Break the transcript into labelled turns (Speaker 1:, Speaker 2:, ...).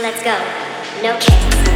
Speaker 1: So let's go. No.